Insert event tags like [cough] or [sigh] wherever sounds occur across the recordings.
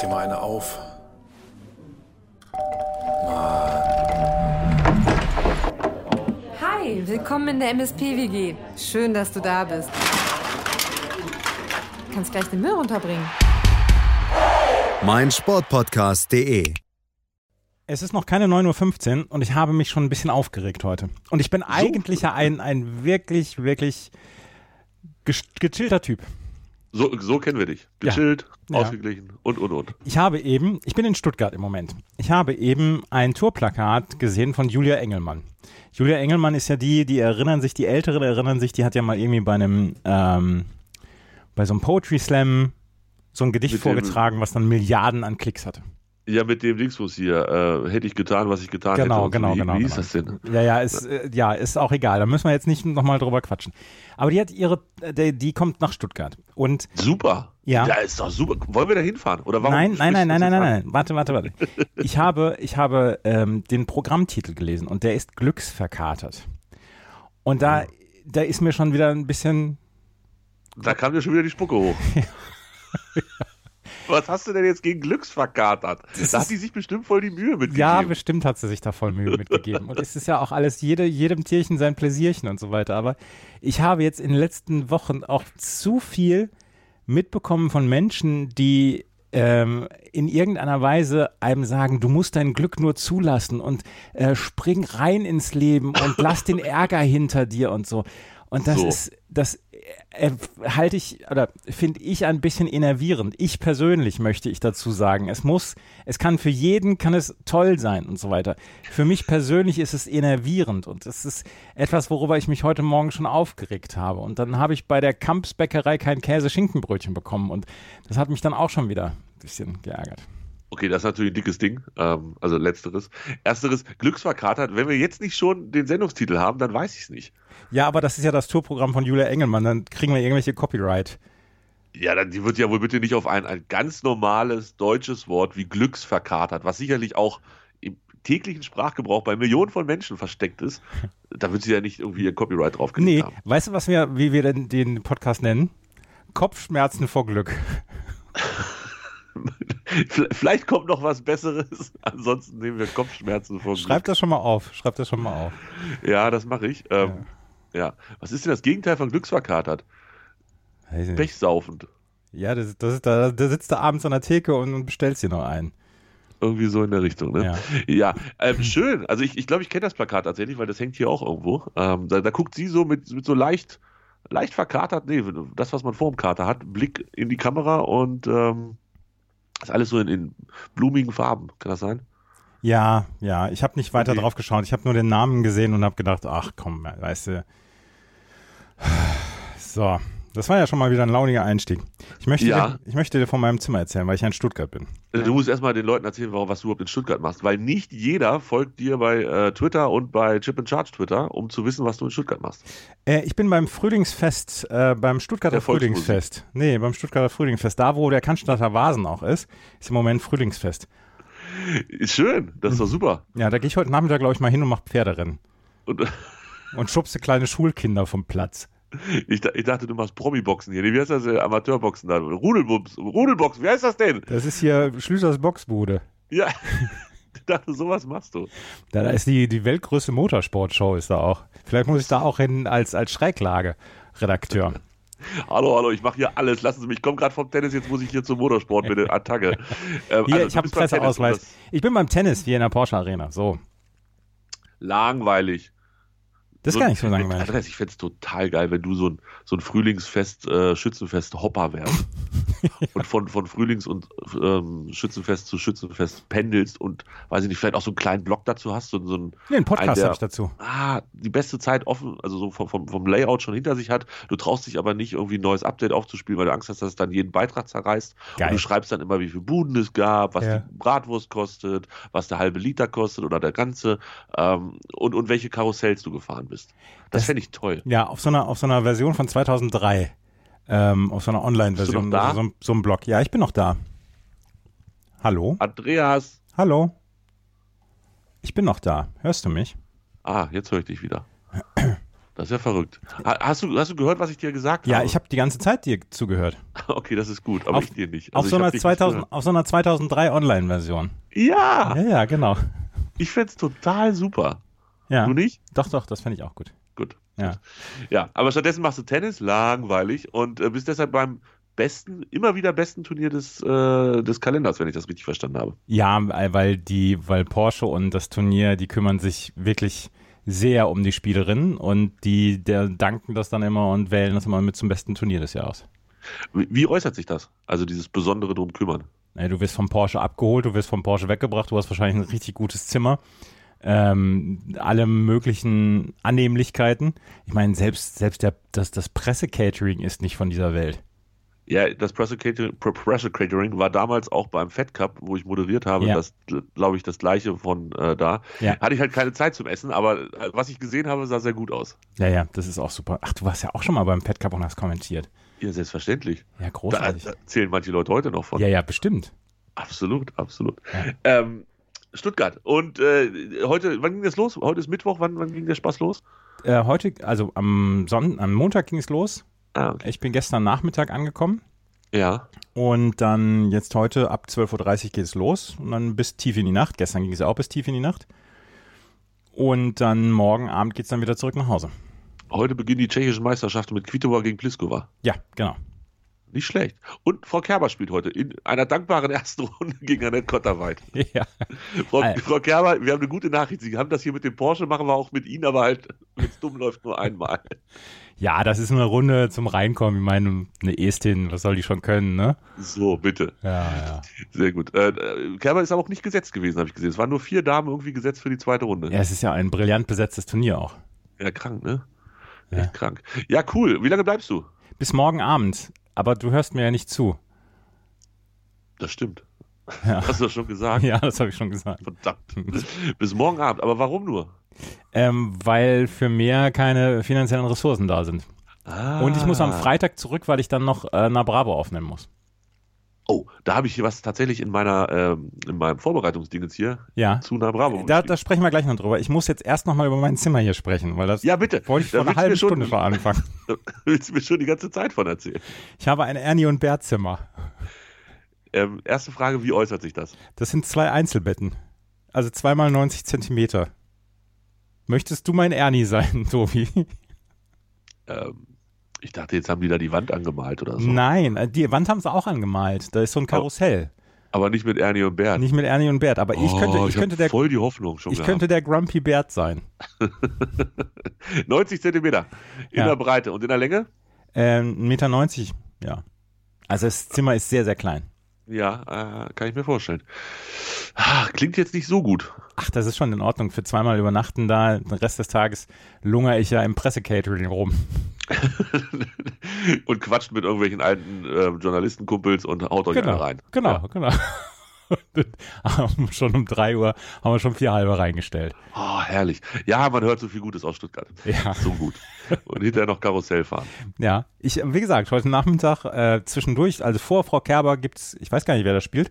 dir mal eine auf. Hi, willkommen in der MSP-WG. Schön, dass du da bist. Du kannst gleich den Müll runterbringen. mein Sportpodcast.de. Es ist noch keine 9.15 Uhr und ich habe mich schon ein bisschen aufgeregt heute. Und ich bin eigentlich ja ein, ein wirklich, wirklich gechillter Typ. So, so kennen wir dich. Gechillt, Ja. ausgeglichen und, und, und. Ich habe eben, ich bin in Stuttgart im Moment. Ich habe eben ein Tourplakat gesehen von Julia Engelmann. Julia Engelmann ist ja die, die erinnern sich, die Älteren erinnern sich, die hat ja mal irgendwie bei einem, ähm, bei so einem Poetry Slam so ein Gedicht Mit vorgetragen, was dann Milliarden an Klicks hatte. Ja, mit dem Dingsbus hier, äh, hätte ich getan, was ich getan Genau, hätte. und so. genau, wie, genau, Wie ist genau. das denn? Ja, ja, ist, äh, ja, ist auch egal. Da müssen wir jetzt nicht nochmal drüber quatschen. Aber die hat ihre, äh, die, die kommt nach Stuttgart. Und Super. Ja. Ja, ist doch super. Wollen wir da hinfahren? Oder warum nein, nein, nein, nein, das nein, jetzt nein, warte, warte, warte. Ich habe, ich habe ähm, den Programmtitel gelesen und der ist glücksverkatert. Und da, da ist mir schon wieder ein bisschen? Da kam dir schon wieder die Spucke hoch. [laughs] Was hast du denn jetzt gegen Glücksverkatert? Da hat die sich bestimmt voll die Mühe mitgegeben. ja, bestimmt hat sie sich da voll Mühe mitgegeben. Und es ist ja auch alles, jede, jedem Tierchen sein Pläsierchen und so weiter. Aber ich habe jetzt in den letzten Wochen auch zu viel mitbekommen von Menschen, die ähm, in irgendeiner Weise einem sagen, du musst dein Glück nur zulassen und äh, spring rein ins Leben und lass den Ärger hinter dir und so. Und das So. ist, das äh, halte ich oder finde ich ein bisschen enervierend. Ich persönlich möchte ich dazu sagen, es muss, es kann für jeden kann es toll sein und so weiter. Für mich persönlich ist es enervierend und es ist etwas, worüber ich mich heute Morgen schon aufgeregt habe. Und dann habe ich bei der Kamps-Bäckerei kein Käse-Schinkenbrötchen bekommen und das hat mich dann auch schon wieder ein bisschen geärgert. Okay, das ist natürlich ein dickes Ding. Ähm, also letzteres. Ersteres, Glücksverkatert. Wenn wir jetzt nicht schon den Sendungstitel haben, dann weiß ich es nicht. Ja, aber das ist ja das Tourprogramm von Julia Engelmann, dann kriegen wir irgendwelche Copyright. Ja, dann die wird ja wohl bitte nicht auf ein, ein ganz normales deutsches Wort wie Glücksverkatert, was sicherlich auch im täglichen Sprachgebrauch bei Millionen von Menschen versteckt ist. Da wird sie ja nicht irgendwie ihr Copyright draufgelegt Nee, haben. weißt du, was wir, wie wir denn den Podcast nennen? Kopfschmerzen vor Glück. [laughs] [laughs] Vielleicht kommt noch was Besseres. Ansonsten nehmen wir Kopfschmerzen vor. Schreib das schon mal auf. Schreib das schon mal auf. Ja, das mache ich. Ähm, ja. Was ist denn das Gegenteil von Glücksverkatert? Pechsaufend. Ja, das, das ist da, da sitzt du abends an der Theke und, und bestellst dir noch einen. Irgendwie so in der Richtung, ne? Ja. Ja, ähm, [laughs] schön. Also ich, ich glaube, ich kenne das Plakat tatsächlich, weil das hängt hier auch irgendwo. Ähm, da, da guckt sie so mit, mit so leicht, leicht verkatert, nee, das, was man vor dem Kater hat, Blick in die Kamera und ähm, ist alles so in, in blumigen Farben. Kann das sein? Ja, ja, ich habe nicht weiter Okay. drauf geschaut. Ich habe nur den Namen gesehen und habe gedacht, ach komm, weißt du. So, das war ja schon mal wieder ein launiger Einstieg. Ich möchte, Ja. dir, ich möchte dir von meinem Zimmer erzählen, weil ich ja in Stuttgart bin. Du musst erstmal den Leuten erzählen, warum, was du überhaupt in Stuttgart machst, weil nicht jeder folgt dir bei äh, Twitter und bei Chip and Charge Twitter, um zu wissen, was du in Stuttgart machst. Äh, ich bin beim Frühlingsfest, äh, beim Stuttgarter. Frühlingsfest. Nee, beim Stuttgarter Frühlingsfest. Da, wo der Cannstatter Vasen auch ist, ist im Moment Frühlingsfest. Ist schön, das ist doch super. Ja, da gehe ich heute Nachmittag, glaube ich, mal hin und mache Pferderennen. Und Und schubse kleine Schulkinder vom Platz. Ich, ich dachte, du machst Promi-Boxen hier. Wie heißt das? Äh, Amateurboxen da? Rudelbums, Rudelboxen, wie heißt das denn? Das ist hier Schlüsers Boxbude. Ja, [laughs] ich dachte, sowas machst du. Da, da ist die, die weltgrößte Motorsportshow ist da auch. Vielleicht muss ich da auch hin als, als Schräglage-Redakteur. [laughs] Hallo, hallo, ich mache hier alles. Lassen Sie mich, ich komme gerade vom Tennis, jetzt muss ich hier zum Motorsport mit der [laughs] Attacke. Ähm, Hier, also, ich habe und Presseausweis. Ich bin beim Tennis, wie in der Porsche Arena. So. Langweilig. Das ist gar nicht so langweilig. Andreas, ich fände es total geil, wenn du so ein, so ein Frühlingsfest, äh, Schützenfest-Hopper wärst. [laughs] und von, von Frühlings- und ähm, Schützenfest zu Schützenfest pendelst und, weiß ich nicht, vielleicht auch so einen kleinen Blog dazu hast, so, so ein, Nee, einen Podcast habe ich dazu. ah, die beste Zeit offen, also so vom, vom, vom Layout schon hinter sich hat. Du traust dich aber nicht, irgendwie ein neues Update aufzuspielen, weil du Angst hast, dass es dann jeden Beitrag zerreißt. Geil. Und du schreibst dann immer, wie viel Buden es gab, was Ja. die Bratwurst kostet, was der halbe Liter kostet oder der ganze ähm, und, und welche Karussells du gefahren bist. Das, Das- fände ich toll. Ja, auf so einer, auf so einer Version von 2003. Ähm, auf so einer Online-Version. Da? So, so ein Blog. Ja, ich bin noch da. Hallo? Andreas, Hallo? Ich bin noch da. Hörst du mich? ah, jetzt höre ich dich wieder. Das ist ja verrückt. Ha- Hast du, hast du gehört, was ich dir gesagt Ja, habe? ich habe die ganze Zeit dir zugehört. [laughs] Okay, das ist gut, aber Auf- ich dir nicht. auf, Also so ich einer hab dich 2000, nicht auf so einer 2003 Online-Version. Ja, Ja, ja, genau. ich find's total super. Ja. Du nicht? Doch, doch, das fände ich auch gut. Gut. Ja. Ja, aber stattdessen machst du Tennis, langweilig und äh, bist deshalb beim besten, immer wieder besten Turnier des, äh, des Kalenders, wenn ich das richtig verstanden habe. Ja, weil die, weil Porsche und das Turnier, die kümmern sich wirklich sehr um die Spielerinnen und die der danken das dann immer und wählen das immer mit zum besten Turnier des Jahres. Wie, wie äußert sich das? Also dieses besondere drum kümmern. Du wirst vom Porsche abgeholt, du wirst vom Porsche weggebracht, du hast wahrscheinlich ein richtig gutes Zimmer. Ähm, alle möglichen Annehmlichkeiten. Ich meine, selbst, selbst der, das, das Presse-Catering ist nicht von dieser Welt. Ja, das Pressure Catering, Pressure Catering war damals auch beim Fed Cup, wo ich moderiert habe, Ja. das glaube ich das gleiche von äh, da. Ja. Hatte ich halt keine Zeit zum Essen, aber äh, was ich gesehen habe, sah sehr gut aus. Ja, ja, das ist auch super. Ach, du warst ja auch schon mal beim Fed Cup und hast kommentiert. Ja, selbstverständlich. Ja, Da, großartig. da zählen manche Leute heute noch von. Ja, ja, bestimmt. Absolut, absolut. Ja. Ähm, Stuttgart. Und äh, heute, wann ging das los? Heute ist Mittwoch, wann, wann ging der Spaß los? Äh, heute, also am, Sonn am Montag ging es los. Ah, okay. Ich bin gestern Nachmittag angekommen Ja. und dann jetzt heute ab 12.30 Uhr geht es los und dann bis tief in die Nacht. Gestern ging es ja auch bis tief in die Nacht. Und dann morgen Abend geht es dann wieder zurück nach Hause. Heute beginnen die tschechischen Meisterschaften mit Kvitova gegen Pliskova. Ja, genau. Nicht schlecht. Und Frau Kerber spielt heute in einer dankbaren ersten [laughs] Runde gegen Annette Kotterweit. Ja. Frau. Frau Kerber, wir haben eine gute Nachricht. Sie haben das hier mit dem Porsche, machen wir auch mit Ihnen, aber halt, wenn es dumm läuft, nur einmal. ja, das ist eine Runde zum Reinkommen. Ich meine, eine Estin, was soll die schon können, ne? So, bitte. Ja, ja. Sehr gut. Äh, äh, Kerber ist aber auch nicht gesetzt gewesen, habe ich gesehen. Es waren nur vier Damen irgendwie gesetzt für die zweite Runde. Ja, es ist ja ein brillant besetztes Turnier auch. Ja, krank, ne? Ja. Echt krank. Ja, cool. Wie lange bleibst du? Bis morgen Abend. Aber du hörst mir ja nicht zu. Das stimmt. Ja. Hast du das schon gesagt? Ja, das habe ich schon gesagt. Verdammt. Bis morgen Abend. Aber warum nur? Ähm, weil für mehr keine finanziellen Ressourcen da sind. Ah. Und ich muss am Freitag zurück, weil ich dann noch äh, Na Bravo aufnehmen muss. Oh, da habe ich hier was tatsächlich in meiner, ähm, in meinem Vorbereitungsdingens hier Ja. zu Na Bravo. Da, da sprechen wir gleich noch drüber. Ich muss jetzt erst noch mal über mein Zimmer hier sprechen, weil das ja, bitte. wollte ich Da vor einer halben schon- Stunde schon anfangen. [laughs] Willst du mir schon die ganze Zeit von erzählen? Ich habe ein Ernie und Bert Zimmer. Ähm, erste Frage, wie äußert sich das? Das sind zwei Einzelbetten. Also zweimal 90 Zentimeter. Möchtest du mein Ernie sein, [laughs] Tobi? Ähm, ich dachte, jetzt haben die da die Wand angemalt oder so. Nein, äh, die Wand haben sie auch angemalt. Da ist so ein Karussell. Aber nicht mit Ernie und Bert. Nicht mit Ernie und Bert, aber ich könnte, Oh, ich hab könnte der, voll die Hoffnung schon ich gehabt. könnte der Grumpy Bert sein. [laughs] 90 Zentimeter in Ja. der Breite und in der Länge? Ähm, 1,90 Meter, ja. Also das Zimmer ist sehr, sehr klein. Ja, äh, kann ich mir vorstellen. Ah, klingt jetzt nicht so gut. Ach, das ist schon in Ordnung. Für zweimal übernachten da, den Rest des Tages lungere ich ja im Pressecatering rum. [laughs] und quatscht mit irgendwelchen alten äh, Journalistenkumpels und haut euch Genau, rein. genau, Ja. genau. [laughs] Und schon um 3 Uhr haben wir schon vier halbe reingestellt. Oh, herrlich. Ja, man hört so viel Gutes aus Stuttgart. Ja. So gut. Und hinterher noch Karussell fahren. Ja, ich, wie gesagt, heute Nachmittag äh, zwischendurch, also vor Frau Kerber gibt's, ich weiß gar nicht, wer das spielt,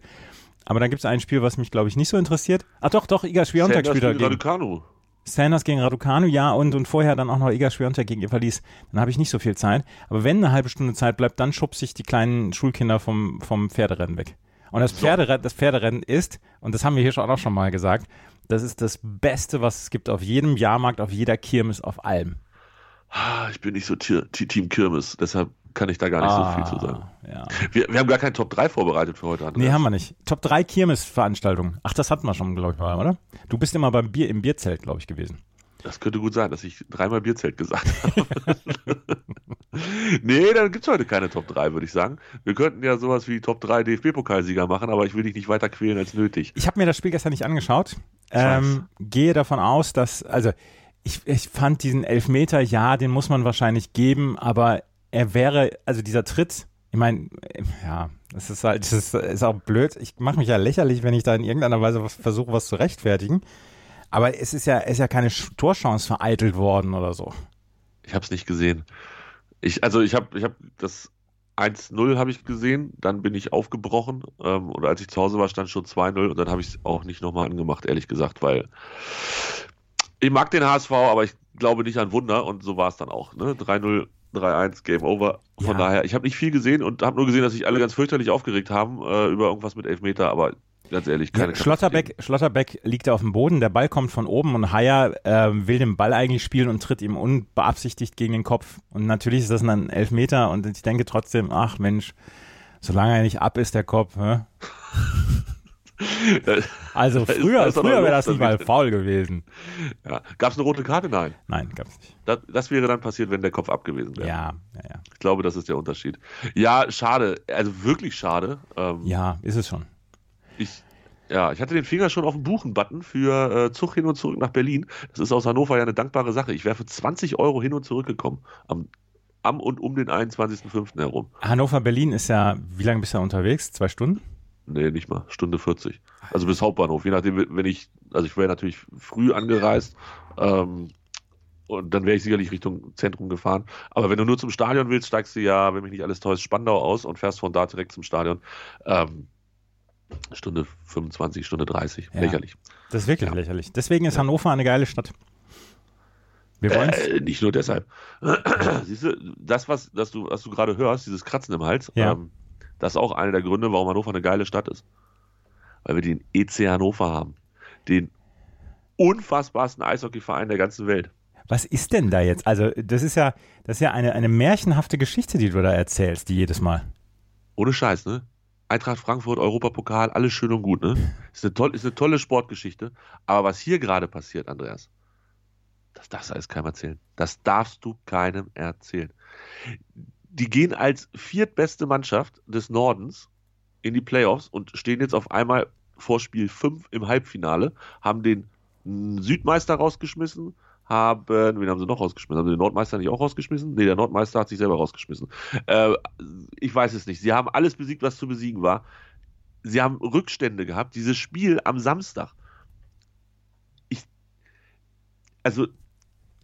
aber dann gibt's ein Spiel, was mich, glaube ich, nicht so interessiert. Ach doch, doch, Iga Schwiontek spielt da gegen Raducanu. Sanders gegen Raducanu, ja, und, und vorher dann auch noch Iga Schwiontek gegen Eva Lies. Dann habe ich nicht so viel Zeit. Aber wenn eine halbe Stunde Zeit bleibt, dann schubse ich die kleinen Schulkinder vom, vom Pferderennen weg. Und das. Pferderennen, das Pferderennen ist, und das haben wir hier schon auch schon mal gesagt, das ist das Beste, was es gibt auf jedem Jahrmarkt, auf jeder Kirmes, auf allem. Ah, Ich bin nicht so Tier, Team Kirmes, deshalb kann ich da gar nicht so viel zu sagen. Ja. Wir, wir haben gar keinen Top 3 vorbereitet für heute, Andreas. Nee, haben wir nicht. Top 3 Kirmes-Veranstaltungen. Ach, das hatten wir schon, glaube ich, mal, oder? Du bist immer beim Bier, im Bierzelt, glaube ich, gewesen. Das könnte gut sein, dass ich dreimal Bierzelt gesagt [laughs] habe. nee, dann gibt's heute keine Top 3, würde ich sagen. Wir könnten ja sowas wie Top 3 DFB-Pokalsieger machen, aber ich will dich nicht weiter quälen als nötig. Ich habe mir das Spiel gestern nicht angeschaut. Ähm, gehe davon aus, dass, also ich, ich fand diesen Elfmeter, ja, den muss man wahrscheinlich geben, aber er wäre, also dieser Tritt, ich meine, ja, das ist halt, das ist, ist auch blöd. Ich mache mich ja lächerlich, wenn ich da in irgendeiner Weise versuche, was zu rechtfertigen. Aber es ist ja, es ist ja keine Torchance vereitelt worden oder so. Ich habe es nicht gesehen. Ich, also ich habe ich hab das 1-0 habe ich gesehen, dann bin ich aufgebrochen ähm, und als ich zu Hause war, stand schon 2-0 und dann habe ich es auch nicht nochmal angemacht, ehrlich gesagt, weil ich mag den HSV, aber ich glaube nicht an Wunder und so war es dann auch. Ne? 3-0 3-1, Game Over. Von Ja. daher, ich habe nicht viel gesehen und habe nur gesehen, dass sich alle ganz fürchterlich aufgeregt haben äh, über irgendwas mit Elfmeter, aber ganz ehrlich, keine Ja, Schlotterbeck, Schlotterbeck liegt auf dem Boden, der Ball kommt von oben und Haier äh, will den Ball eigentlich spielen und tritt ihm unbeabsichtigt gegen den Kopf. Und natürlich ist das dann ein Elfmeter und ich denke trotzdem, ach Mensch, solange er nicht ab ist, der Kopf. Hä? [laughs] Also Da früher, ist früher wäre das nicht mal faul gewesen. Ja. Gab es eine rote Karte? Nein. Nein, gab's nicht. Das, das wäre dann passiert, wenn der Kopf ab gewesen wäre. Ja, ja, ja. Ich glaube, das ist der Unterschied. Ja, schade. Also wirklich schade. Ähm, Ja, ist es schon. Ich, ja, ich hatte den Finger schon auf dem Buchen-Button für äh, Zug hin und zurück nach Berlin. Das ist aus Hannover ja eine dankbare Sache. Ich wäre für 20 Euro hin und zurück gekommen. Am, am und um den 21.05. herum. Hannover-Berlin ist ja, wie lange bist du da unterwegs? Zwei Stunden? Nee, nicht mal. Stunde 40. Also bis Hauptbahnhof. Je nachdem, wenn ich, also ich wäre natürlich früh angereist. Ähm, und dann wäre ich sicherlich Richtung Zentrum gefahren. Aber wenn du nur zum Stadion willst, steigst du ja, wenn mich nicht alles täuscht, Spandau aus und fährst von da direkt zum Stadion. Ähm, Stunde 25, Stunde 30. Ja. Lächerlich. Das ist wirklich Ja. lächerlich. Deswegen ist Hannover eine geile Stadt. Wir wollen Äh, nicht nur deshalb. [clears throat] Siehst du, das, was, das du, was du gerade hörst, dieses Kratzen im Hals, Ja. ähm, das ist auch einer der Gründe, warum Hannover eine geile Stadt ist. Weil wir den EC Hannover haben. Den unfassbarsten Eishockeyverein der ganzen Welt. Was ist denn da jetzt? Also, das ist ja, das ist ja eine, eine märchenhafte Geschichte, die du da erzählst, die jedes Mal. Ohne Scheiß, ne? Eintracht Frankfurt, Europapokal, alles schön und gut, ne? Ist eine, toll, ist eine tolle Sportgeschichte. Aber was hier gerade passiert, Andreas, das darfst du alles keinem erzählen. Das darfst du keinem erzählen. Die gehen als viertbeste Mannschaft des Nordens in die Playoffs und stehen jetzt auf einmal vor Spiel 5 im Halbfinale, haben den Südmeister rausgeschmissen, haben, wen haben sie noch rausgeschmissen? Haben sie den Nordmeister nicht auch rausgeschmissen? Nee, der Nordmeister hat sich selber rausgeschmissen. Äh, ich weiß es nicht. Sie haben alles besiegt, was zu besiegen war. Sie haben Rückstände gehabt. Dieses Spiel am Samstag. Ich, also,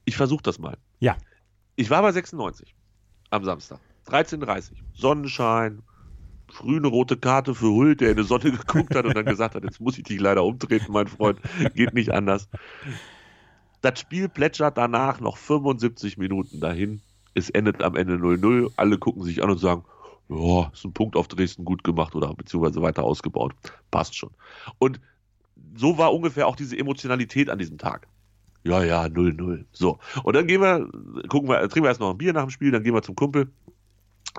ich versuche das mal. Ja. Ich war bei 96 am Samstag. 13.30 Sonnenschein, früh eine rote Karte für Hult, der in die Sonne [laughs] geguckt hat und dann gesagt hat, jetzt muss ich dich leider umtreten, mein Freund. Geht nicht anders. Das Spiel plätschert danach noch 75 Minuten dahin. Es endet am Ende 0-0. Alle gucken sich an und sagen, ja, ist ein Punkt auf Dresden gut gemacht oder beziehungsweise weiter ausgebaut. Passt schon. Und so war ungefähr auch diese Emotionalität an diesem Tag. Ja, ja, 0-0. So. Und dann gehen wir, gucken wir, trinken wir erst noch ein Bier nach dem Spiel, dann gehen wir zum Kumpel,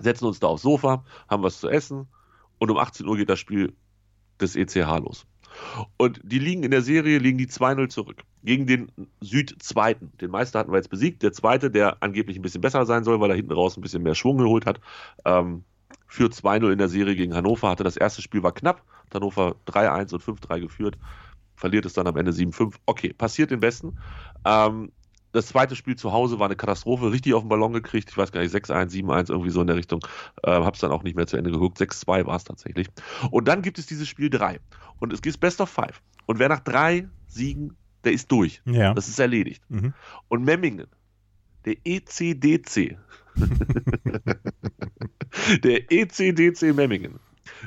setzen uns da aufs Sofa, haben was zu essen und um 18 Uhr geht das Spiel des ECH los. Und die liegen in der Serie, liegen die 2-0 zurück. Gegen den Südzweiten. Den Meister hatten wir jetzt besiegt. Der Zweite, der angeblich ein bisschen besser sein soll, weil er hinten raus ein bisschen mehr Schwung geholt hat, ähm, führt 2-0 in der Serie gegen Hannover. Hatte das erste Spiel war knapp. Hannover 3-1 und 5-3 geführt. Verliert es dann am Ende 7-5. Okay, passiert den Besten. Ähm, das zweite Spiel zu Hause war eine Katastrophe, richtig auf den Ballon gekriegt. Ich weiß gar nicht, 6-1, 7-1, irgendwie so in der Richtung. Äh, hab's dann auch nicht mehr zu Ende geguckt. 6-2 war es tatsächlich. Und dann gibt es dieses Spiel 3. Und es gibt Best of Five. Und wer nach drei Siegen, der ist durch. Ja. Das ist erledigt. Mhm. Und Memmingen, der ECDC, [laughs] der ECDC Memmingen,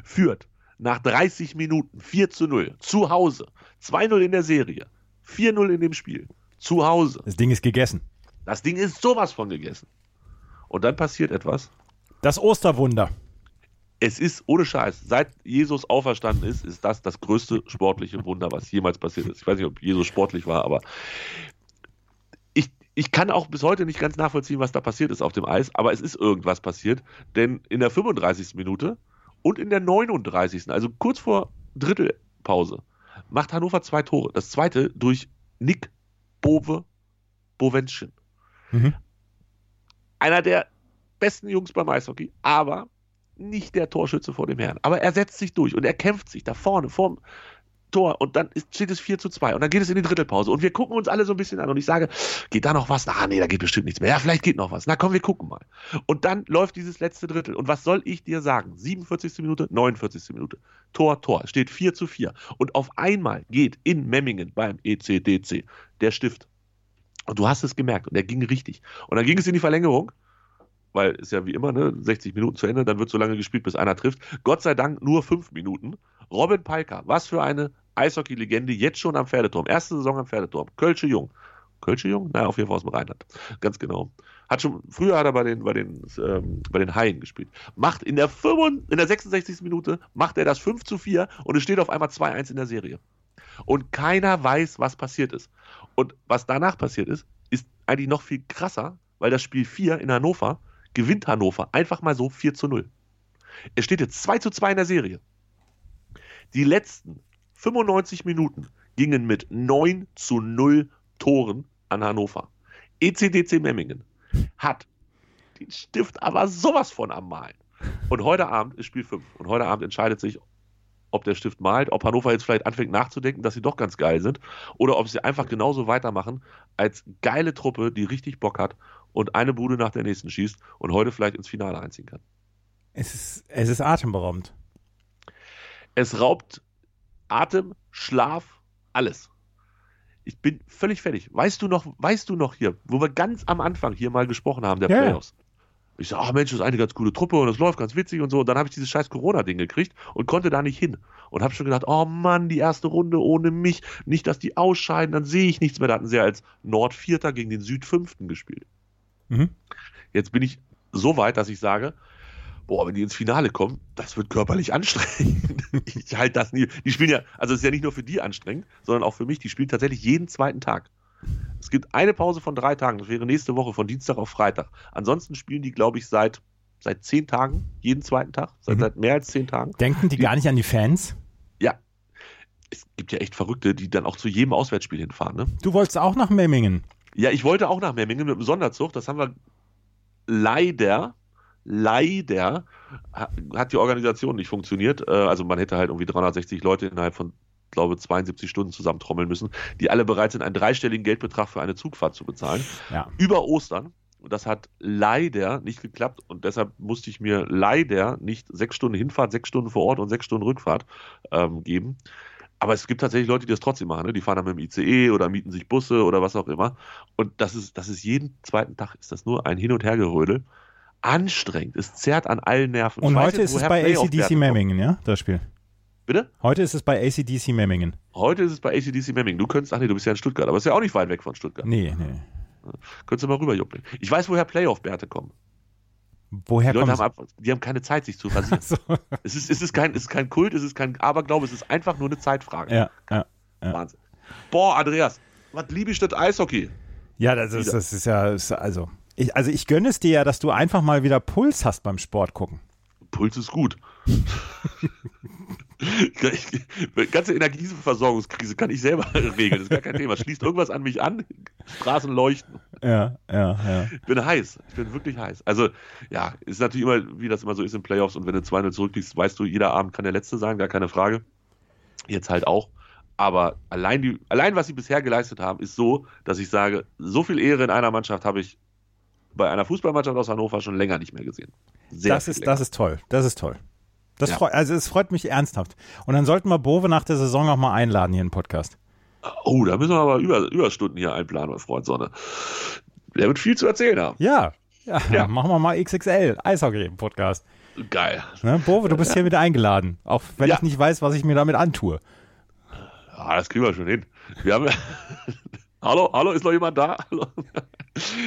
führt nach 30 Minuten 4 zu 0 zu Hause, 2-0 in der Serie, 4-0 in dem Spiel, zu Hause. Das Ding ist gegessen. Das Ding ist sowas von gegessen. Und dann passiert etwas. Das Osterwunder. Es ist ohne Scheiß, seit Jesus auferstanden ist, ist das das größte sportliche Wunder, was jemals passiert ist. Ich weiß nicht, ob Jesus sportlich war, aber ich, ich kann auch bis heute nicht ganz nachvollziehen, was da passiert ist auf dem Eis, aber es ist irgendwas passiert, denn in der 35. Minute und in der 39., also kurz vor Drittelpause, macht Hannover zwei Tore. Das zweite durch Nick Bove Bovenschen. Mhm. Einer der besten Jungs beim Eishockey, aber nicht der Torschütze vor dem Herrn. Aber er setzt sich durch und er kämpft sich da vorne vorm Tor und dann steht es 4 zu 2 und dann geht es in die Drittelpause und wir gucken uns alle so ein bisschen an und ich sage, geht da noch was? Ah, nee, da geht bestimmt nichts mehr. Ja, vielleicht geht noch was. Na komm, wir gucken mal. Und dann läuft dieses letzte Drittel und was soll ich dir sagen? 47. Minute, 49. Minute. Tor, Tor. Steht 4 zu 4 und auf einmal geht in Memmingen beim ECDC der Stift. Und du hast es gemerkt und der ging richtig. Und dann ging es in die Verlängerung weil ist ja wie immer, ne, 60 Minuten zu Ende, dann wird so lange gespielt, bis einer trifft. Gott sei Dank nur fünf Minuten. Robin Palka, was für eine Eishockey-Legende, jetzt schon am Pferdeturm. Erste Saison am Pferdeturm. Kölsche Jung. Kölsche Jung? Naja, auf jeden Fall aus dem Rheinland. Ganz genau. Hat schon, früher hat er bei den, bei den, ähm, bei den Haien gespielt. Macht in der, 5, in der 66. Minute, macht er das 5 zu 4 und es steht auf einmal 2-1 in der Serie. Und keiner weiß, was passiert ist. Und was danach passiert ist, ist eigentlich noch viel krasser, weil das Spiel 4 in Hannover gewinnt Hannover einfach mal so 4 zu 0. Es steht jetzt 2 zu 2 in der Serie. Die letzten 95 Minuten gingen mit 9 zu 0 Toren an Hannover. ECDC Memmingen hat den Stift aber sowas von am Malen. Und heute Abend ist Spiel 5. Und heute Abend entscheidet sich, ob der Stift malt, ob Hannover jetzt vielleicht anfängt nachzudenken, dass sie doch ganz geil sind, oder ob sie einfach genauso weitermachen als geile Truppe, die richtig Bock hat und eine Bude nach der nächsten schießt und heute vielleicht ins Finale einziehen kann. Es ist, es ist atemberaubend. Es raubt Atem, Schlaf, alles. Ich bin völlig fertig. Weißt du noch, weißt du noch hier, wo wir ganz am Anfang hier mal gesprochen haben, der Ja. Playoffs? Ich sage, ach Mensch, das ist eine ganz coole Truppe und das läuft ganz witzig und so. Und dann habe ich dieses scheiß Corona-Ding gekriegt und konnte da nicht hin. Und habe schon gedacht, oh Mann, die erste Runde ohne mich. Nicht, dass die ausscheiden, dann sehe ich nichts mehr. Da hatten sie ja als Nordvierter gegen den Südfünften gespielt. Mhm. Jetzt bin ich so weit, dass ich sage, boah, wenn die ins Finale kommen, das wird körperlich [laughs] anstrengend. ich halte das nie. Die spielen ja, also es ist ja nicht nur für die anstrengend, sondern auch für mich. Die spielen tatsächlich jeden zweiten Tag. Es gibt eine Pause von drei Tagen. Das wäre nächste Woche von Dienstag auf Freitag. Ansonsten spielen die, glaube ich, seit, seit zehn Tagen, jeden zweiten Tag, seit, Mhm. seit mehr als zehn Tagen. Denken die gar nicht an die Fans? Ja. Es gibt ja echt Verrückte, die dann auch zu jedem Auswärtsspiel hinfahren. Ne? Du wolltest auch nach Memmingen. Ja, ich wollte auch nach Memmingen mit dem Sonderzug. Das haben wir leider, leider ha- hat die Organisation nicht funktioniert. Äh, Also man hätte halt irgendwie 360 Leute innerhalb von, glaube 72 Stunden zusammentrommeln müssen, die alle bereit sind, einen dreistelligen Geldbetrag für eine Zugfahrt zu bezahlen. Ja. Über Ostern. Und das hat leider nicht geklappt. Und deshalb musste ich mir leider nicht sechs Stunden Hinfahrt, sechs Stunden vor Ort und sechs Stunden Rückfahrt ähm, geben. Aber es gibt tatsächlich Leute, die das trotzdem machen. Ne? Die fahren dann mit dem ICE oder mieten sich Busse oder was auch immer. Und das ist, das ist jeden zweiten Tag ist das nur ein Hin- und Hergerödel. Anstrengend. Es zerrt an allen Nerven. Und Ich heute jetzt, ist es bei ACDC. Memmingen, ja, das Spiel. Bitte? Heute ist es bei ACDC Memmingen. Heute ist es bei ACDC Memmingen. Du könntest, ach nee, du bist ja in Stuttgart, aber ist ja auch nicht weit weg von Stuttgart. Nee, nee. Könntest du mal rüberjuppeln. Ich weiß, woher Playoff-Werte kommen. Woher Die Leute kommt haben einfach, die haben keine Zeit, sich zu [laughs] rasieren. so. es, ist, es, ist kein, es ist kein Kult, es ist kein Aberglaube, es ist einfach nur eine Zeitfrage. Ja, ja. ja. Wahnsinn. Boah, Andreas, was liebe ich das Eishockey? Ja, das ist, das ist ja, ist also, ich, also ich gönne es dir ja, dass du einfach mal wieder Puls hast beim Sport gucken. Puls ist gut. Ganze Energieversorgungskrise kann ich selber [laughs] regeln, das ist gar kein Thema. Schließt irgendwas an mich an, Straßen leuchten. Ja, ja, ja. Ich bin heiß, ich bin wirklich heiß. Also, ja, ist natürlich immer, wie das immer so ist in Playoffs und wenn du 2-0 zurückliegst, weißt du, jeder Abend kann der letzte sein, gar keine Frage. Jetzt halt auch. Aber allein, die, allein was sie bisher geleistet haben, ist so, dass ich sage, so viel Ehre in einer Mannschaft habe ich bei einer Fußballmannschaft aus Hannover schon länger nicht mehr gesehen. Sehr Das ist, länger. das ist toll. Das ist toll. Das Ja. freut, also es freut mich ernsthaft. Und dann sollten wir Bove nach der Saison auch mal einladen hier in den Podcast. Oh, da müssen wir aber über, Überstunden hier einplanen, mein Freund Sonne. Der wird viel zu erzählen haben. Ja. Ja, Ja. [laughs] machen wir mal XXL, Eishockey-Podcast. Geil. Ne? Bove, du bist hier wieder eingeladen. Auch wenn Ja. ich nicht weiß, was ich mir damit antue. Ah, das kriegen wir schon hin. Wir haben. [laughs] hallo, hallo, ist noch jemand da? [laughs] Hallo?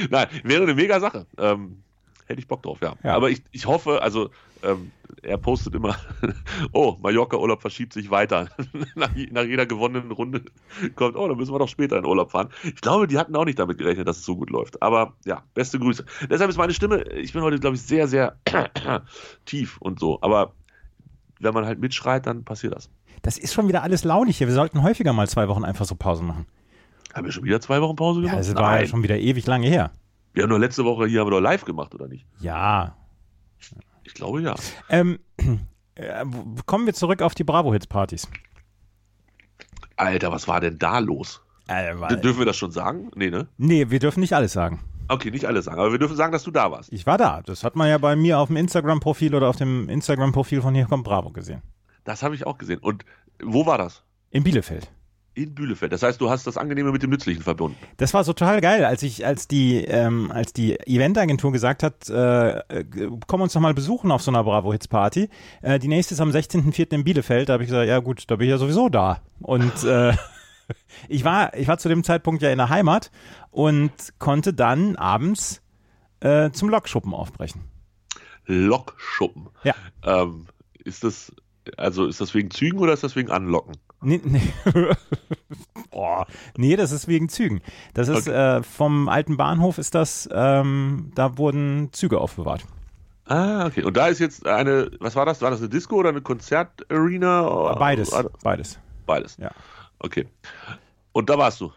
Nein, wäre eine mega Sache. Ähm, hätte ich Bock drauf, ja. Ja. Aber ich, ich hoffe, also ähm, er postet immer, [laughs] oh, Mallorca-Urlaub verschiebt sich weiter. [laughs] nach, nach jeder gewonnenen Runde [laughs] kommt, oh, dann müssen wir doch später in Urlaub fahren. Ich glaube, die hatten auch nicht damit gerechnet, dass es so gut läuft. Aber ja, beste Grüße. Deshalb ist meine Stimme, ich bin heute, glaube ich, sehr, sehr [clears throat] tief und so. Aber wenn man halt mitschreit, dann passiert das. Das ist schon wieder alles launig hier. Wir sollten häufiger mal zwei Wochen einfach so Pausen machen. Haben wir schon wieder zwei Wochen Pause Ja, gemacht? das war ja Nein. schon wieder ewig lange her. Wir haben doch letzte Woche hier haben wir doch live gemacht, oder nicht? Ja. Ich glaube ja. Ähm, äh, kommen wir zurück auf die Bravo-Hits-Partys. Alter, was war denn da los? Äh, D dürfen wir das schon sagen? Nee, ne? nee, wir dürfen nicht alles sagen. Okay, nicht alles sagen, aber wir dürfen sagen, dass du da warst. Ich war da. Das hat man ja bei mir auf dem Instagram-Profil oder auf dem Instagram-Profil von Hier kommt Bravo gesehen. Das habe ich auch gesehen. Und wo war das? In Bielefeld. In Bielefeld. Das heißt, du hast das Angenehme mit dem Nützlichen verbunden. Das war so total geil, als ich, als die, ähm, als die Eventagentur gesagt hat, äh, äh, komm uns doch mal besuchen auf so einer Bravo Hits Party. Äh, die nächste ist am 16.04. in Bielefeld. Da habe ich gesagt, ja gut, da bin ich ja sowieso da. Und äh, [laughs] Ich war, ich war zu dem Zeitpunkt ja in der Heimat und konnte dann abends äh, zum Lokschuppen aufbrechen. Lokschuppen. Ja. Ähm, ist das, also ist das wegen Zügen oder ist das wegen Anlocken? Nee, nee. [laughs] Boah. nee, das ist wegen Zügen. Das ist äh, vom alten Bahnhof ist das, ähm, da wurden Züge aufbewahrt. Ah, okay. Und da ist jetzt eine, was war das? War das eine Disco oder eine Konzertarena? Beides, beides. Beides. Ja. Okay. Und da warst du.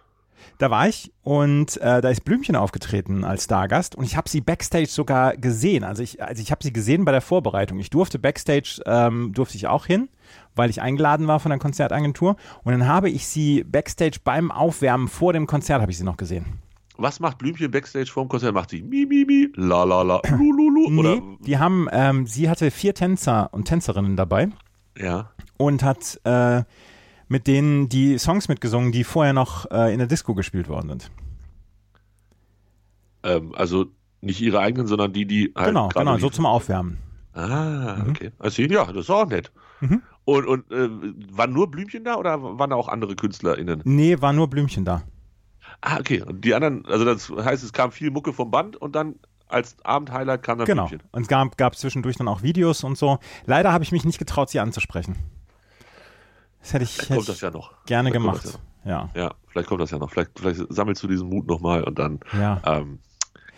Da war ich und äh, da ist Blümchen aufgetreten als Stargast und ich habe sie backstage sogar gesehen. Also ich, also ich habe sie gesehen bei der Vorbereitung. Ich durfte backstage, ähm, durfte ich auch hin, weil ich eingeladen war von der Konzertagentur. Und dann habe ich sie backstage beim Aufwärmen vor dem Konzert habe ich sie noch gesehen. Was macht Blümchen backstage vor dem Konzert? Macht sie mi, mi, mi, la, la, la, [coughs] lu, lu, lu? Nee, Oder? die haben, ähm, sie hatte vier Tänzer und Tänzerinnen dabei Ja. und hat äh, mit denen die Songs mitgesungen, die vorher noch äh, in der Disco gespielt worden sind. Ähm, also nicht ihre eigenen, sondern die, die halt genau, genau, so zum Aufwärmen. Ah, okay. Also, ja, das ist auch nett. Mhm. Und, und äh, waren nur Blümchen da oder waren da auch andere KünstlerInnen? Nee, war nur Blümchen da. Ah, okay. Und die anderen, also das heißt, es kam viel Mucke vom Band und dann als Abendhighlight kam dann Genau. Blümchen. Und es gab, gab zwischendurch dann auch Videos und so. Leider habe ich mich nicht getraut, sie anzusprechen. Das hätte ich, hätte kommt das ich ja noch. gerne Vielleicht gemacht. das Ja, Ja, vielleicht kommt das ja noch. Vielleicht, vielleicht sammelst du diesen Mut nochmal und dann ja. ähm,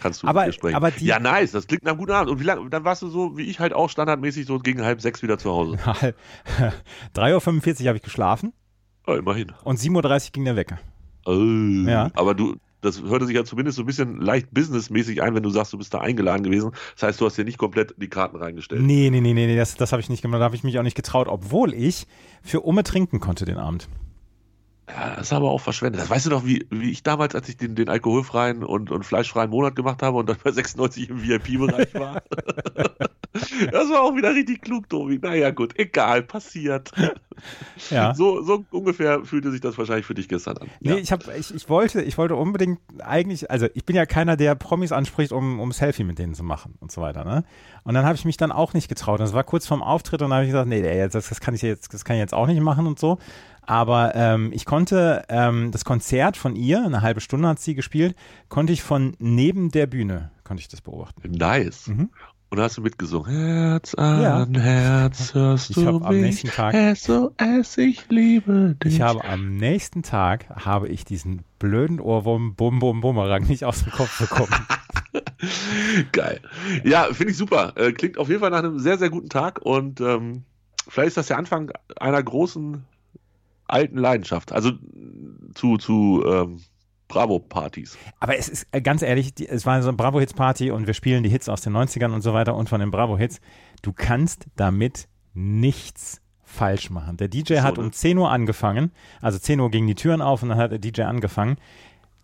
kannst du Aber- mit ihr sprechen. aber die- ja, nice. Das klingt nach einem guten Abend. Und wie lange, dann warst du so, wie ich halt auch standardmäßig so gegen halb sechs wieder zu Hause. [laughs] 3.45 Uhr habe ich geschlafen Ja, immerhin. und 7.30 Uhr ging der Wecker. Äh, Ja. Aber du, das hörte sich ja zumindest so ein bisschen leicht businessmäßig ein, wenn du sagst, du bist da eingeladen gewesen. Das heißt, du hast dir nicht komplett die Karten reingestellt. Nee, nee, nee, nee, nee das, das habe ich nicht gemacht. Da habe ich mich auch nicht getraut, obwohl ich für Umme trinken konnte den Abend. Ja, das ist aber auch verschwendet. Das weißt du doch, wie, wie ich damals, als ich den, den alkoholfreien und, und fleischfreien Monat gemacht habe und dann bei 96 im VIP-Bereich war. [laughs] das war auch wieder richtig klug, Tobi. Naja, gut, egal, passiert. Ja. So, so ungefähr fühlte sich das wahrscheinlich für dich gestern an. Nee, Ja. ich, hab, ich, ich, wollte, ich wollte unbedingt eigentlich, also ich bin ja keiner, der Promis anspricht, um, um Selfie mit denen zu machen und so weiter. Ne? Und dann habe ich mich dann auch nicht getraut. Das war kurz vorm Auftritt und dann habe ich gesagt, nee, ey, das, das kann ich jetzt, das kann ich jetzt auch nicht machen und so. Aber ähm, ich konnte ähm, das Konzert von ihr, eine halbe Stunde hat sie gespielt, konnte ich von neben der Bühne, konnte ich das beobachten. Nice. Mhm. Und da hast du mitgesungen. Herz an Ja. Herz hörst Ich du hab am mich. nächsten Tag- SOS, ich liebe dich. Ich habe am nächsten Tag habe ich diesen blöden Ohrwurm Bum Bum Bumerang nicht aus dem Kopf bekommen. [laughs] Geil. Ja, finde ich super. Äh, klingt auf jeden Fall nach einem sehr, sehr guten Tag und ähm, vielleicht ist das der Anfang einer großen alten Leidenschaft. Also zu, zu ähm, Bravo-Partys. Aber es ist äh, ganz ehrlich, die, es war so eine Bravo-Hits-Party und wir spielen die Hits aus den 90ern und so weiter und von den Bravo-Hits. Du kannst damit nichts falsch machen. Der DJ So, hat ne? um 10 Uhr angefangen, also 10 Uhr gingen die Türen auf und dann hat der DJ angefangen.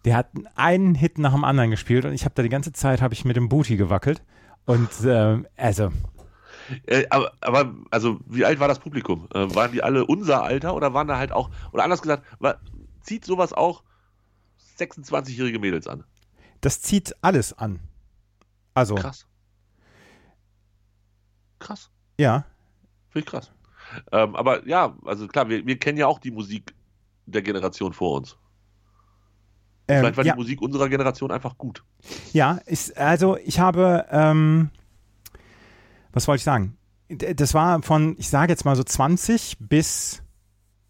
Der hat einen Hit nach dem anderen gespielt und ich habe da die ganze Zeit habe ich mit dem Booty gewackelt und ähm, also Äh, aber, aber, also, wie alt war das Publikum? Äh, waren die alle unser Alter oder waren da halt auch, oder anders gesagt, war, zieht sowas auch 26-jährige Mädels an? das zieht alles an. Also Krass. Krass. ja, Finde ich krass. Ähm, aber ja, also klar, wir, wir kennen ja auch die Musik der Generation vor uns. ähm, Vielleicht war ja. die Musik unserer Generation einfach gut. Ja, ist, also ich habe, ähm, was wollte ich sagen? Das war von, ich sage jetzt mal so 20 bis,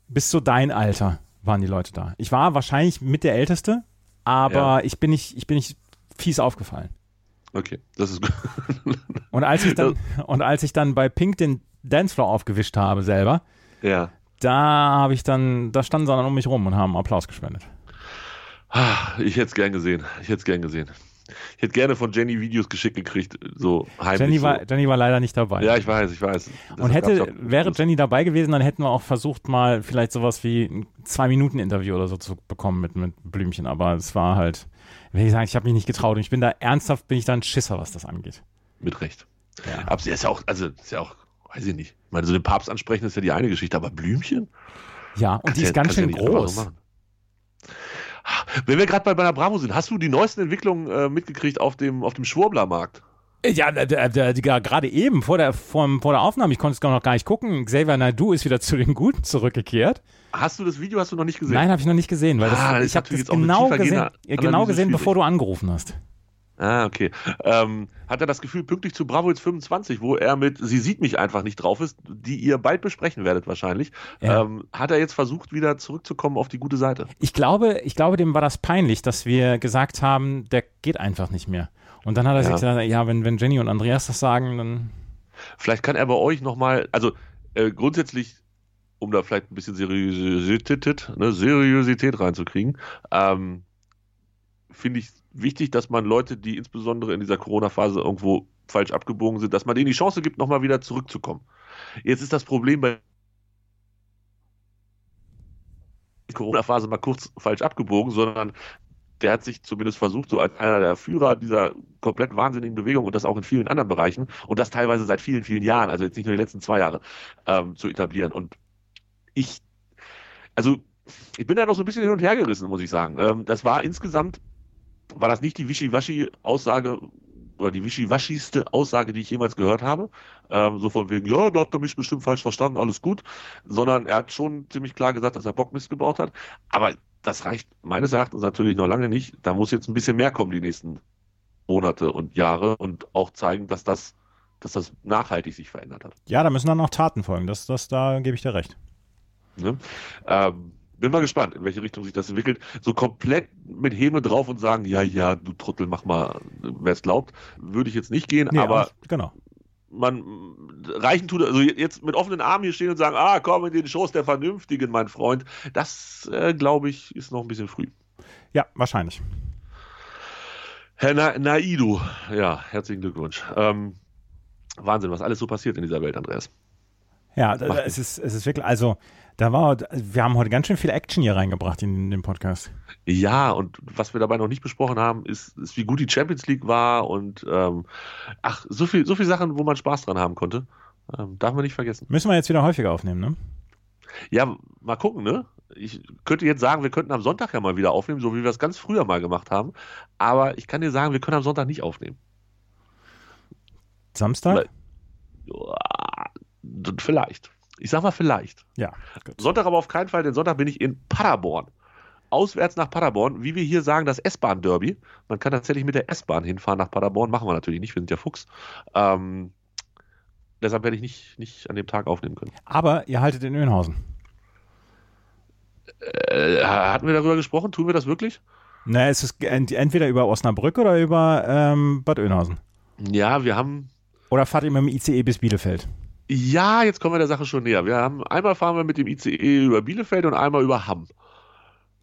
bis so dein Alter waren die Leute da. Ich war wahrscheinlich mit der Älteste, aber Ja. ich bin nicht, ich bin nicht fies aufgefallen. Okay, das ist gut. [laughs] Und als ich dann, und als ich dann bei Pink den Dancefloor aufgewischt habe selber, ja. da habe ich dann, da standen sie dann um mich rum und haben Applaus gespendet. Ah, Ich hätte es gern gesehen. Ich hätte es gern gesehen. Ich hätte gerne von Jenny Videos geschickt gekriegt, so heimlich. Jenny so. war, Jenny war leider nicht dabei. Ja, ich weiß, ich weiß. Und hätte, wäre Jenny dabei gewesen, dann hätten wir auch versucht, mal vielleicht sowas wie ein Zwei-Minuten-Interview oder so zu bekommen mit, mit Blümchen. Aber es war halt, wie gesagt, ich habe mich nicht getraut. Und ich bin da ernsthaft, bin ich da ein Schisser, was das angeht. Mit Recht. Ja. Aber sie ist ja auch, also ist ja auch, weiß ich nicht. Ich meine, so den Papst ansprechen ist ja die eine Geschichte, aber Blümchen? Ja, und Kannst die ja- ist ganz ja schön nicht einfach groß. Wenn wir gerade bei, bei einer Bravo sind, hast du die neuesten Entwicklungen äh, mitgekriegt auf dem, auf dem Schwurblermarkt? Ja, gerade eben vor der, vor, vor der Aufnahme, ich konnte es noch gar nicht gucken. Xavier Naidu ist wieder [laughs] zu den Guten zurückgekehrt. Hast du das Video hast du noch nicht gesehen? Nein, habe ich noch nicht gesehen, weil das, Ah, das ich habe das genau gesehen, genau gesehen, bevor du angerufen hast. Ah, okay. Ähm, hat er das Gefühl, pünktlich zu Bravo jetzt 25, wo er mit Sie sieht mich einfach nicht drauf ist, die ihr bald besprechen werdet wahrscheinlich, Ja. ähm, hat er jetzt versucht, wieder zurückzukommen auf die gute Seite. Ich glaube, ich glaube, dem war das peinlich, dass wir gesagt haben, der geht einfach nicht mehr. Und dann hat er sich Ja. gesagt, ja, wenn, wenn Jenny und Andreas das sagen, dann Vielleicht kann er bei euch nochmal, also äh, grundsätzlich, um da vielleicht ein bisschen Seriosität, ne, Seriosität reinzukriegen, ähm, finde ich wichtig, dass man Leute, die insbesondere in dieser Corona-Phase irgendwo falsch abgebogen sind, dass man denen die Chance gibt, nochmal wieder zurückzukommen. Jetzt ist das Problem bei der Corona-Phase mal kurz falsch abgebogen, sondern der hat sich zumindest versucht, so als einer der Führer dieser komplett wahnsinnigen Bewegung und das auch in vielen anderen Bereichen und das teilweise seit vielen, vielen Jahren, also jetzt nicht nur die letzten zwei Jahre, ähm, zu etablieren. Und ich, also ich bin da noch so ein bisschen hin und her gerissen, muss ich sagen. Ähm, das war insgesamt, war das nicht die Wischiwaschi-Aussage oder die wischiwaschigste Aussage, die ich jemals gehört habe. Ähm, so von wegen, ja, da hat er mich bestimmt falsch verstanden, alles gut. Sondern er hat schon ziemlich klar gesagt, dass er Bockmist gebaut hat. Aber das reicht meines Erachtens natürlich noch lange nicht. Da muss jetzt ein bisschen mehr kommen die nächsten Monate und Jahre und auch zeigen, dass das, dass das nachhaltig sich verändert hat. ja, da müssen dann auch Taten folgen. Das, das, da gebe ich dir recht. Ne? Ähm, bin mal gespannt, in welche Richtung sich das entwickelt. So komplett mit Häme drauf und sagen, ja, ja, du Trottel, mach mal, wer es glaubt, würde ich jetzt nicht gehen, Nee, aber auch- genau. man reichen tut, also jetzt mit offenen Armen hier stehen und sagen, ah, komm in den Schoß der Vernünftigen, mein Freund, das, äh, glaube ich, ist noch ein bisschen früh. Ja, wahrscheinlich. Herr Na Naidu, ja, herzlichen Glückwunsch. Ähm, Wahnsinn, was alles so passiert in dieser Welt, Andreas. Ja, Macht es ist, es ist wirklich, also, da war, wir haben heute ganz schön viel Action hier reingebracht in den Podcast. Ja, und was wir dabei noch nicht besprochen haben, ist, ist wie gut die Champions League war und ähm, ach, so viel, so viel Sachen, wo man Spaß dran haben konnte. Ähm, darf man nicht vergessen. Müssen wir jetzt wieder häufiger aufnehmen, ne? Ja, mal gucken, ne? Ich könnte jetzt sagen, wir könnten am Sonntag ja mal wieder aufnehmen, so wie wir es ganz früher mal gemacht haben. Aber ich kann dir sagen, wir können am Sonntag nicht aufnehmen. Samstag? Weil- Ja, vielleicht. Ich sag mal vielleicht. Ja. Gut. Sonntag aber auf keinen Fall, denn Sonntag bin ich in Paderborn. Auswärts nach Paderborn, wie wir hier sagen, das S-Bahn-Derby. Man kann tatsächlich mit der S-Bahn hinfahren nach Paderborn, machen wir natürlich nicht, wir sind ja Fuchs. Ähm, deshalb werde ich nicht, nicht an dem Tag aufnehmen können. Aber ihr haltet in Önhausen. Äh, hatten wir darüber gesprochen? Tun wir das wirklich? Na, es ist ent entweder über Osnabrück oder über ähm, Bad Oeynhausen. Ja, wir haben. Oder fahrt ihr mit dem ICE bis Bielefeld? Ja, jetzt kommen wir der Sache schon näher. Wir haben einmal fahren wir mit dem ICE über Bielefeld und einmal über Hamm.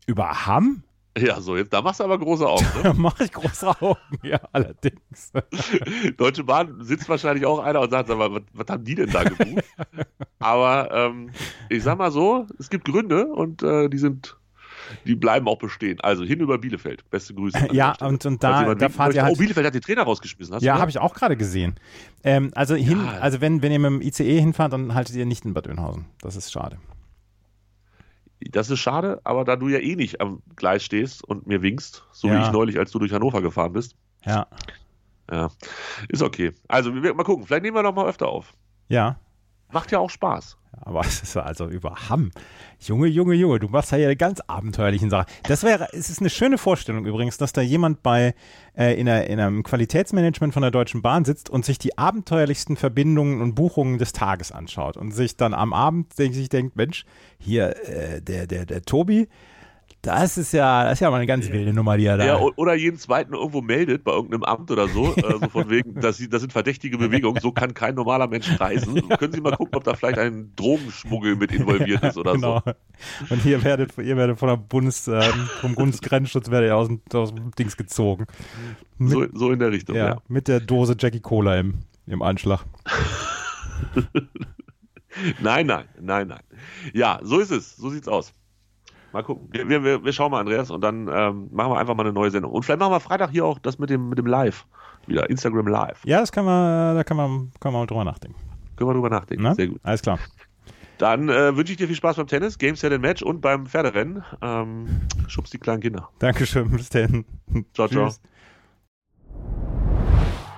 Über Hamm? Ja, so, jetzt da machst du aber große Augen. Ne? [laughs] Da mache ich große Augen, ja, allerdings. [laughs] Deutsche Bahn sitzt wahrscheinlich auch einer und sagt, sag mal, was, was haben die denn da gebucht? [laughs] Aber ähm, ich sag mal so, es gibt Gründe und äh, die sind, die bleiben auch bestehen. Also hin über Bielefeld. Beste Grüße. [laughs] Ja, und, und da, da fahrt ihr halt. Oh, Bielefeld hat den Trainer rausgeschmissen. Hast Ja, habe ich auch gerade gesehen. Ähm, also hin, Ja. also wenn, wenn ihr mit dem ICE hinfahrt, dann haltet ihr nicht in Bad Oeynhausen. Das ist schade. Das ist schade, aber da du ja eh nicht am Gleis stehst und mir winkst, so wie Ja. ich neulich, als du durch Hannover gefahren bist, Ja. ja, ist okay. Also wir, mal gucken, vielleicht nehmen wir noch mal öfter auf. Ja. Macht ja auch Spaß. Aber [laughs] es ist also über Hamm. Junge, Junge, Junge, du machst ja hier eine ganz abenteuerlichen Sache. Das wäre, es ist eine schöne Vorstellung übrigens, dass da jemand bei äh, in, einer, in einem Qualitätsmanagement von der Deutschen Bahn sitzt und sich die abenteuerlichsten Verbindungen und Buchungen des Tages anschaut und sich dann am Abend sich denkt, Mensch, hier äh, der, der, der Tobi, das ist ja, das ist ja mal eine ganz wilde Nummer, die er da. Ja, oder jeden zweiten irgendwo meldet bei irgendeinem Amt oder so, äh, so von wegen, das, das sind verdächtige Bewegungen, so kann kein normaler Mensch reisen. [laughs] Können Sie mal gucken, ob da vielleicht ein Drogenschmuggel mit involviert ist oder genau. so. Und ihr werdet, ihr werdet von der Bundes, ähm, vom Bundesgrenzschutz werdet ihr aus dem, aus dem Dings gezogen. Mit, so. So in der Richtung, ja, ja. mit der Dose Jackie Cola im, im Anschlag. [laughs] Nein, nein, nein, nein. Ja, so ist es. So sieht's aus. Mal gucken. Wir, wir- wir, schauen mal, Andreas, und dann ähm, machen wir einfach mal eine neue Sendung. Und vielleicht machen wir Freitag hier auch das mit dem, mit dem Live. Wieder Instagram Live. Ja, das kann man, da kann man, kann man mal drüber nachdenken. Können wir drüber nachdenken. Ne? Sehr gut. Alles klar. Dann äh, wünsche ich dir viel Spaß beim Tennis, Game Set and Match und beim Pferderennen. Ähm, schubst die kleinen Kinder. Dankeschön, bis dann. Ciao, ciao. Tschüss.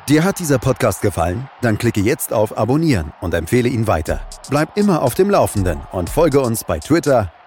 Dir hat dieser Podcast gefallen? Dann klicke jetzt auf Abonnieren und empfehle ihn weiter. Bleib immer auf dem Laufenden und folge uns bei Twitter,